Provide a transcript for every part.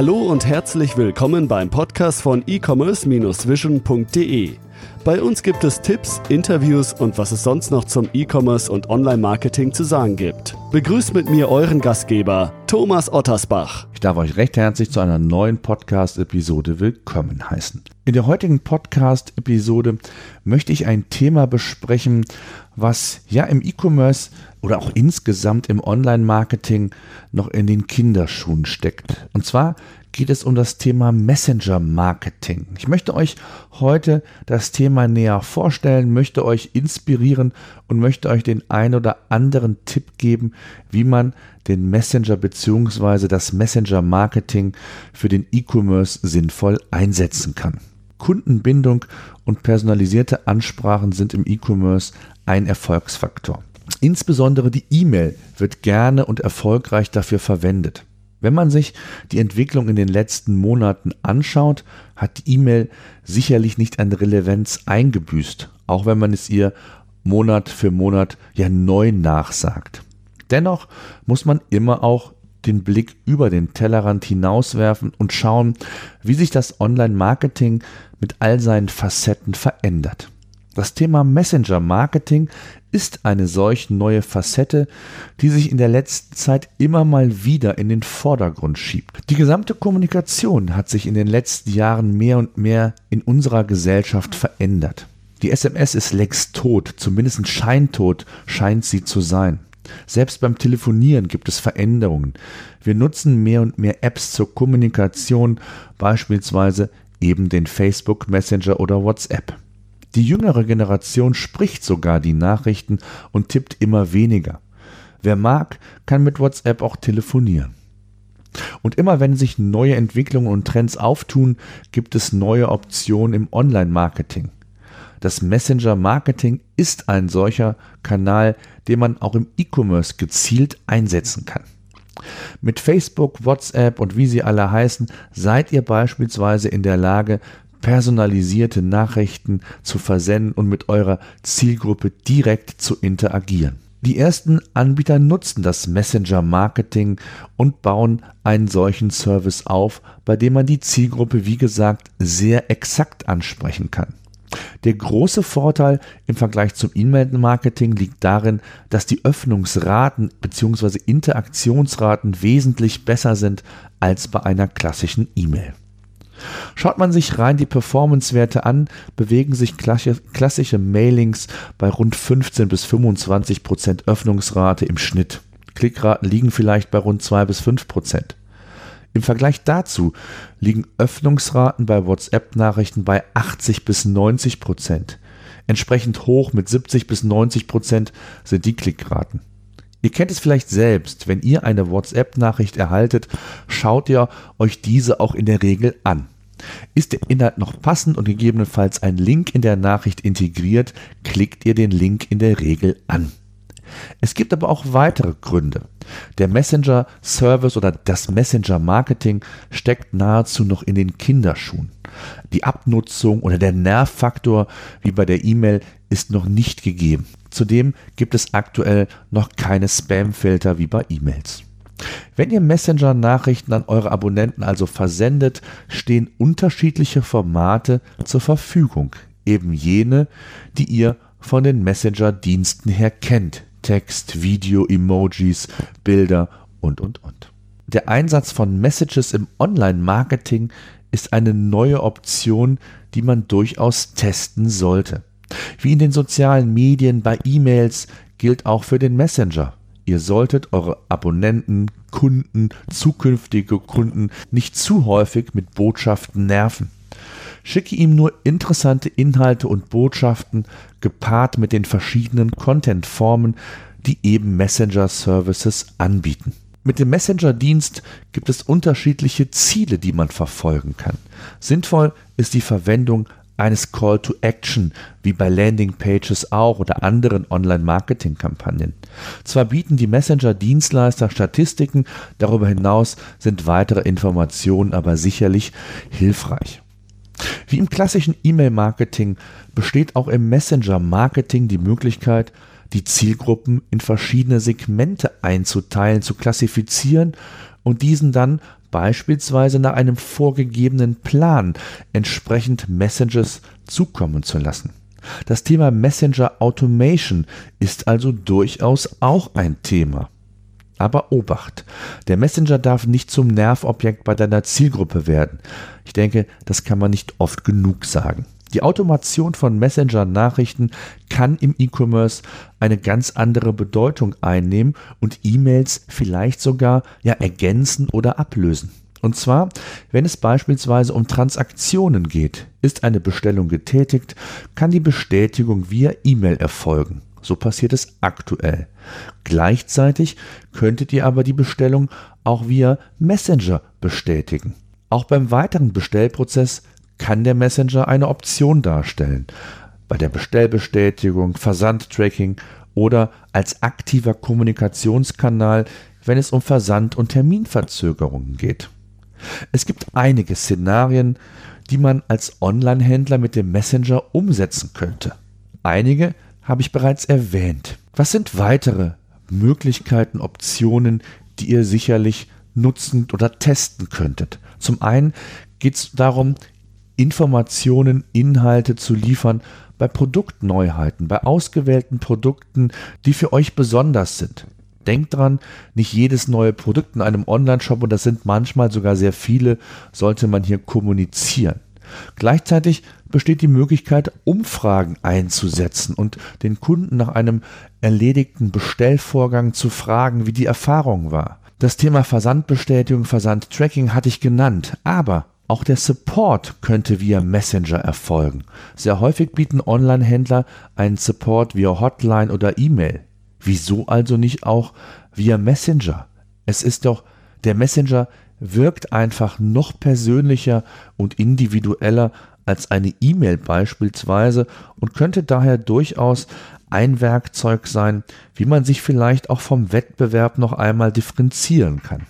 Hallo und herzlich willkommen beim Podcast von e-commerce-vision.de. Bei uns gibt es Tipps, Interviews und was es sonst noch zum E-Commerce und Online-Marketing zu sagen gibt. Begrüßt mit mir euren Gastgeber, Thomas Ottersbach. Ich darf euch recht herzlich zu einer neuen Podcast-Episode willkommen heißen. In der heutigen Podcast-Episode möchte ich ein Thema besprechen, was ja im E-Commerce oder auch insgesamt im Online-Marketing noch in den Kinderschuhen steckt. Und zwar geht es um das Thema Messenger-Marketing. Ich möchte euch heute das Thema näher vorstellen, möchte euch inspirieren und möchte euch den ein oder anderen Tipp geben, wie man den Messenger bzw. das Messenger-Marketing für den E-Commerce sinnvoll einsetzen kann. Kundenbindung und personalisierte Ansprachen sind im E-Commerce ein Erfolgsfaktor. Insbesondere die E-Mail wird gerne und erfolgreich dafür verwendet. Wenn man sich die Entwicklung in den letzten Monaten anschaut, hat die E-Mail sicherlich nicht an Relevanz eingebüßt, auch wenn man es ihr Monat für Monat ja neu nachsagt. Dennoch muss man immer auch den Blick über den Tellerrand hinauswerfen und schauen, wie sich das Online-Marketing mit all seinen Facetten verändert. Das Thema Messenger-Marketing ist eine solch neue Facette, die sich in der letzten Zeit immer mal wieder in den Vordergrund schiebt. Die gesamte Kommunikation hat sich in den letzten Jahren mehr und mehr in unserer Gesellschaft verändert. Die SMS ist längst tot, zumindest scheintot scheint sie zu sein. Selbst beim Telefonieren gibt es Veränderungen. Wir nutzen mehr und mehr Apps zur Kommunikation, beispielsweise eben den Facebook Messenger oder WhatsApp. Die jüngere Generation spricht sogar die Nachrichten und tippt immer weniger. Wer mag, kann mit WhatsApp auch telefonieren. Und immer wenn sich neue Entwicklungen und Trends auftun, gibt es neue Optionen im Online-Marketing. Das Messenger-Marketing ist ein solcher Kanal, den man auch im E-Commerce gezielt einsetzen kann. Mit Facebook, WhatsApp und wie sie alle heißen, seid ihr beispielsweise in der Lage, personalisierte Nachrichten zu versenden und mit eurer Zielgruppe direkt zu interagieren. Die ersten Anbieter nutzen das Messenger-Marketing und bauen einen solchen Service auf, bei dem man die Zielgruppe, wie gesagt, sehr exakt ansprechen kann. Der große Vorteil im Vergleich zum E-Mail-Marketing liegt darin, dass die Öffnungsraten bzw. Interaktionsraten wesentlich besser sind als bei einer klassischen E-Mail. Schaut man sich rein die Performance-Werte an, bewegen sich klassische Mailings bei rund 15 bis 25 Prozent Öffnungsrate im Schnitt. Klickraten liegen vielleicht bei rund 2 bis 5 Prozent. Im Vergleich dazu liegen Öffnungsraten bei WhatsApp-Nachrichten bei 80 bis 90 Prozent. Entsprechend hoch mit 70 bis 90 Prozent sind die Klickraten. Ihr kennt es vielleicht selbst, wenn ihr eine WhatsApp-Nachricht erhaltet, schaut ihr euch diese auch in der Regel an. Ist der Inhalt noch passend und gegebenenfalls ein Link in der Nachricht integriert, klickt ihr den Link in der Regel an. Es gibt aber auch weitere Gründe. Der Messenger-Service oder das Messenger-Marketing steckt nahezu noch in den Kinderschuhen. Die Abnutzung oder der Nervfaktor wie bei der E-Mail ist noch nicht gegeben. Zudem gibt es aktuell noch keine Spam-Filter wie bei E-Mails. Wenn ihr Messenger-Nachrichten an eure Abonnenten also versendet, stehen unterschiedliche Formate zur Verfügung, eben jene, die ihr von den Messenger-Diensten her kennt. Text, Video, Emojis, Bilder und, und, und. Der Einsatz von Messages im Online-Marketing ist eine neue Option, die man durchaus testen sollte. Wie in den sozialen Medien bei E-Mails gilt auch für den Messenger. Ihr solltet eure Abonnenten, Kunden, zukünftige Kunden nicht zu häufig mit Botschaften nerven. Schicke ihm nur interessante Inhalte und Botschaften gepaart mit den verschiedenen Content-Formen, die eben Messenger-Services anbieten. Mit dem Messenger-Dienst gibt es unterschiedliche Ziele, die man verfolgen kann. Sinnvoll ist die Verwendung eines Call to Action, wie bei Landing-Pages auch oder anderen Online-Marketing-Kampagnen. Zwar bieten die Messenger-Dienstleister Statistiken, darüber hinaus sind weitere Informationen aber sicherlich hilfreich. Wie im klassischen E-Mail-Marketing besteht auch im Messenger-Marketing die Möglichkeit, die Zielgruppen in verschiedene Segmente einzuteilen, zu klassifizieren und diesen dann beispielsweise nach einem vorgegebenen Plan entsprechend Messages zukommen zu lassen. Das Thema Messenger Automation ist also durchaus auch ein Thema. Aber Obacht, der Messenger darf nicht zum Nervobjekt bei deiner Zielgruppe werden. Ich denke, das kann man nicht oft genug sagen. Die Automation von Messenger-Nachrichten kann im E-Commerce eine ganz andere Bedeutung einnehmen und E-Mails vielleicht sogar ja ergänzen oder ablösen. Und zwar, wenn es beispielsweise um Transaktionen geht, ist eine Bestellung getätigt, kann die Bestätigung via E-Mail erfolgen. So passiert es aktuell. Gleichzeitig könntet ihr aber die Bestellung auch via Messenger bestätigen. Auch beim weiteren Bestellprozess kann der Messenger eine Option darstellen. Bei der Bestellbestätigung, Versandtracking oder als aktiver Kommunikationskanal, wenn es um Versand- und Terminverzögerungen geht. Es gibt einige Szenarien, die man als Online-Händler mit dem Messenger umsetzen könnte. Einige habe ich bereits erwähnt. Was sind weitere Möglichkeiten, Optionen, die ihr sicherlich nutzen oder testen könntet? Zum einen geht es darum, Informationen, Inhalte zu liefern bei Produktneuheiten, bei ausgewählten Produkten, die für euch besonders sind. Denkt dran, nicht jedes neue Produkt in einem Online-Shop, und das sind manchmal sogar sehr viele, sollte man hier kommunizieren. Gleichzeitig besteht die Möglichkeit, Umfragen einzusetzen und den Kunden nach einem erledigten Bestellvorgang zu fragen, wie die Erfahrung war. Das Thema Versandbestätigung, Versandtracking hatte ich genannt, aber auch der Support könnte via Messenger erfolgen. Sehr häufig bieten Online-Händler einen Support via Hotline oder E-Mail. Wieso also nicht auch via Messenger? Es ist doch, der Messenger wirkt einfach noch persönlicher und individueller als eine E-Mail beispielsweise und könnte daher durchaus ein Werkzeug sein, wie man sich vielleicht auch vom Wettbewerb noch einmal differenzieren kann.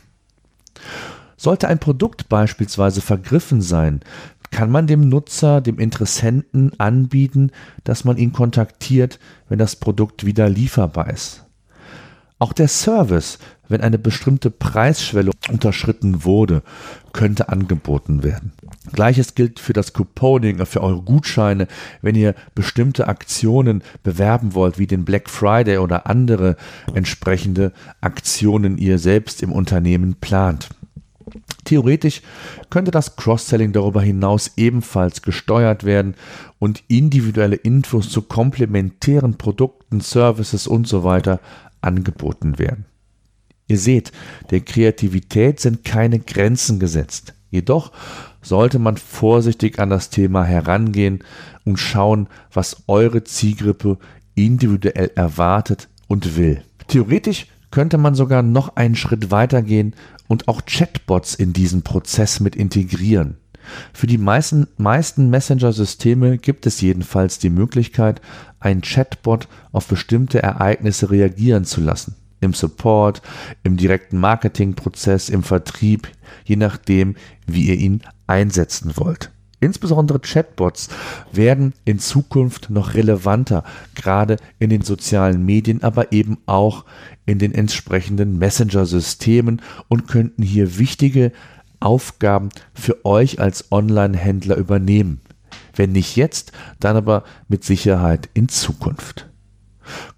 Sollte ein Produkt beispielsweise vergriffen sein, kann man dem Nutzer, dem Interessenten anbieten, dass man ihn kontaktiert, wenn das Produkt wieder lieferbar ist. Auch der Service, wenn eine bestimmte Preisschwelle unterschritten wurde, könnte angeboten werden. Gleiches gilt für das Couponing, für eure Gutscheine, wenn ihr bestimmte Aktionen bewerben wollt, wie den Black Friday oder andere entsprechende Aktionen ihr selbst im Unternehmen plant. Theoretisch könnte das Cross-Selling darüber hinaus ebenfalls gesteuert werden und individuelle Infos zu komplementären Produkten, Services und so weiter angeboten werden. Ihr seht, der Kreativität sind keine Grenzen gesetzt. Jedoch sollte man vorsichtig an das Thema herangehen und schauen, was eure Zielgruppe individuell erwartet und will. Theoretisch könnte man sogar noch einen Schritt weitergehen und auch Chatbots in diesen Prozess mit integrieren. Für die meisten, meisten Messenger-Systeme gibt es jedenfalls die Möglichkeit, einen Chatbot auf bestimmte Ereignisse reagieren zu lassen. Im Support, im direkten Marketingprozess, im Vertrieb, je nachdem, wie ihr ihn einsetzen wollt. Insbesondere Chatbots werden in Zukunft noch relevanter, gerade in den sozialen Medien, aber eben auch in den entsprechenden Messenger-Systemen und könnten hier wichtige Aufgaben für euch als Online-Händler übernehmen. Wenn nicht jetzt, dann aber mit Sicherheit in Zukunft.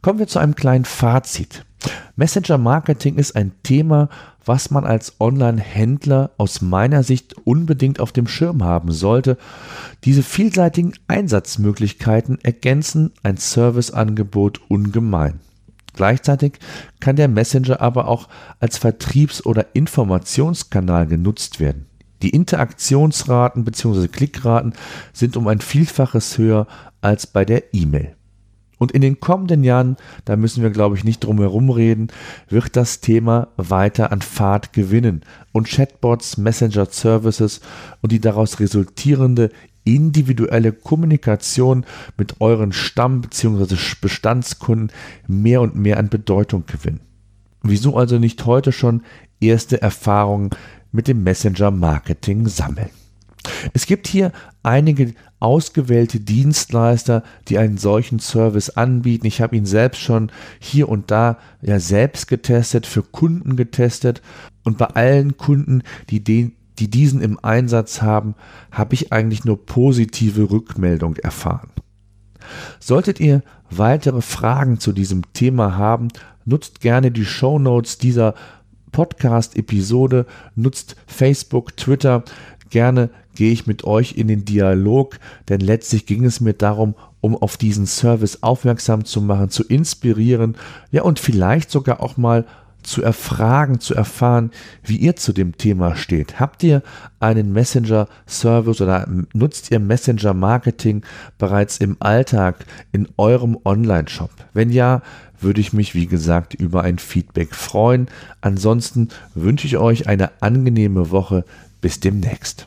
Kommen wir zu einem kleinen Fazit. Messenger Marketing ist ein Thema, was man als Online-Händler aus meiner Sicht unbedingt auf dem Schirm haben sollte. Diese vielseitigen Einsatzmöglichkeiten ergänzen ein Serviceangebot ungemein. Gleichzeitig kann der Messenger aber auch als Vertriebs- oder Informationskanal genutzt werden. Die Interaktionsraten bzw. Klickraten sind um ein Vielfaches höher als bei der E-Mail. Und in den kommenden Jahren, da müssen wir, glaube ich, nicht drum herum reden, wird das Thema weiter an Fahrt gewinnen und Chatbots, Messenger Services und die daraus resultierende individuelle Kommunikation mit euren Stamm- bzw. Bestandskunden mehr und mehr an Bedeutung gewinnen. Wieso also nicht heute schon erste Erfahrungen mit dem Messenger-Marketing sammeln? Es gibt hier einige ausgewählte Dienstleister, die einen solchen Service anbieten. Ich habe ihn selbst schon hier und da ja selbst getestet, für Kunden getestet und bei allen Kunden, die den die diesen im Einsatz haben, habe ich eigentlich nur positive Rückmeldung erfahren. Solltet ihr weitere Fragen zu diesem Thema haben, nutzt gerne die Show Notes dieser Podcast-Episode, nutzt Facebook, Twitter. Gerne gehe ich mit euch in den Dialog, denn letztlich ging es mir darum, um auf diesen Service aufmerksam zu machen, zu inspirieren, ja und vielleicht sogar auch mal zu erfragen, zu erfahren, wie ihr zu dem Thema steht. Habt ihr einen Messenger-Service oder nutzt ihr Messenger-Marketing bereits im Alltag in eurem Online-Shop? Wenn ja, würde ich mich, wie gesagt, über ein Feedback freuen. Ansonsten wünsche ich euch eine angenehme Woche. Bis demnächst.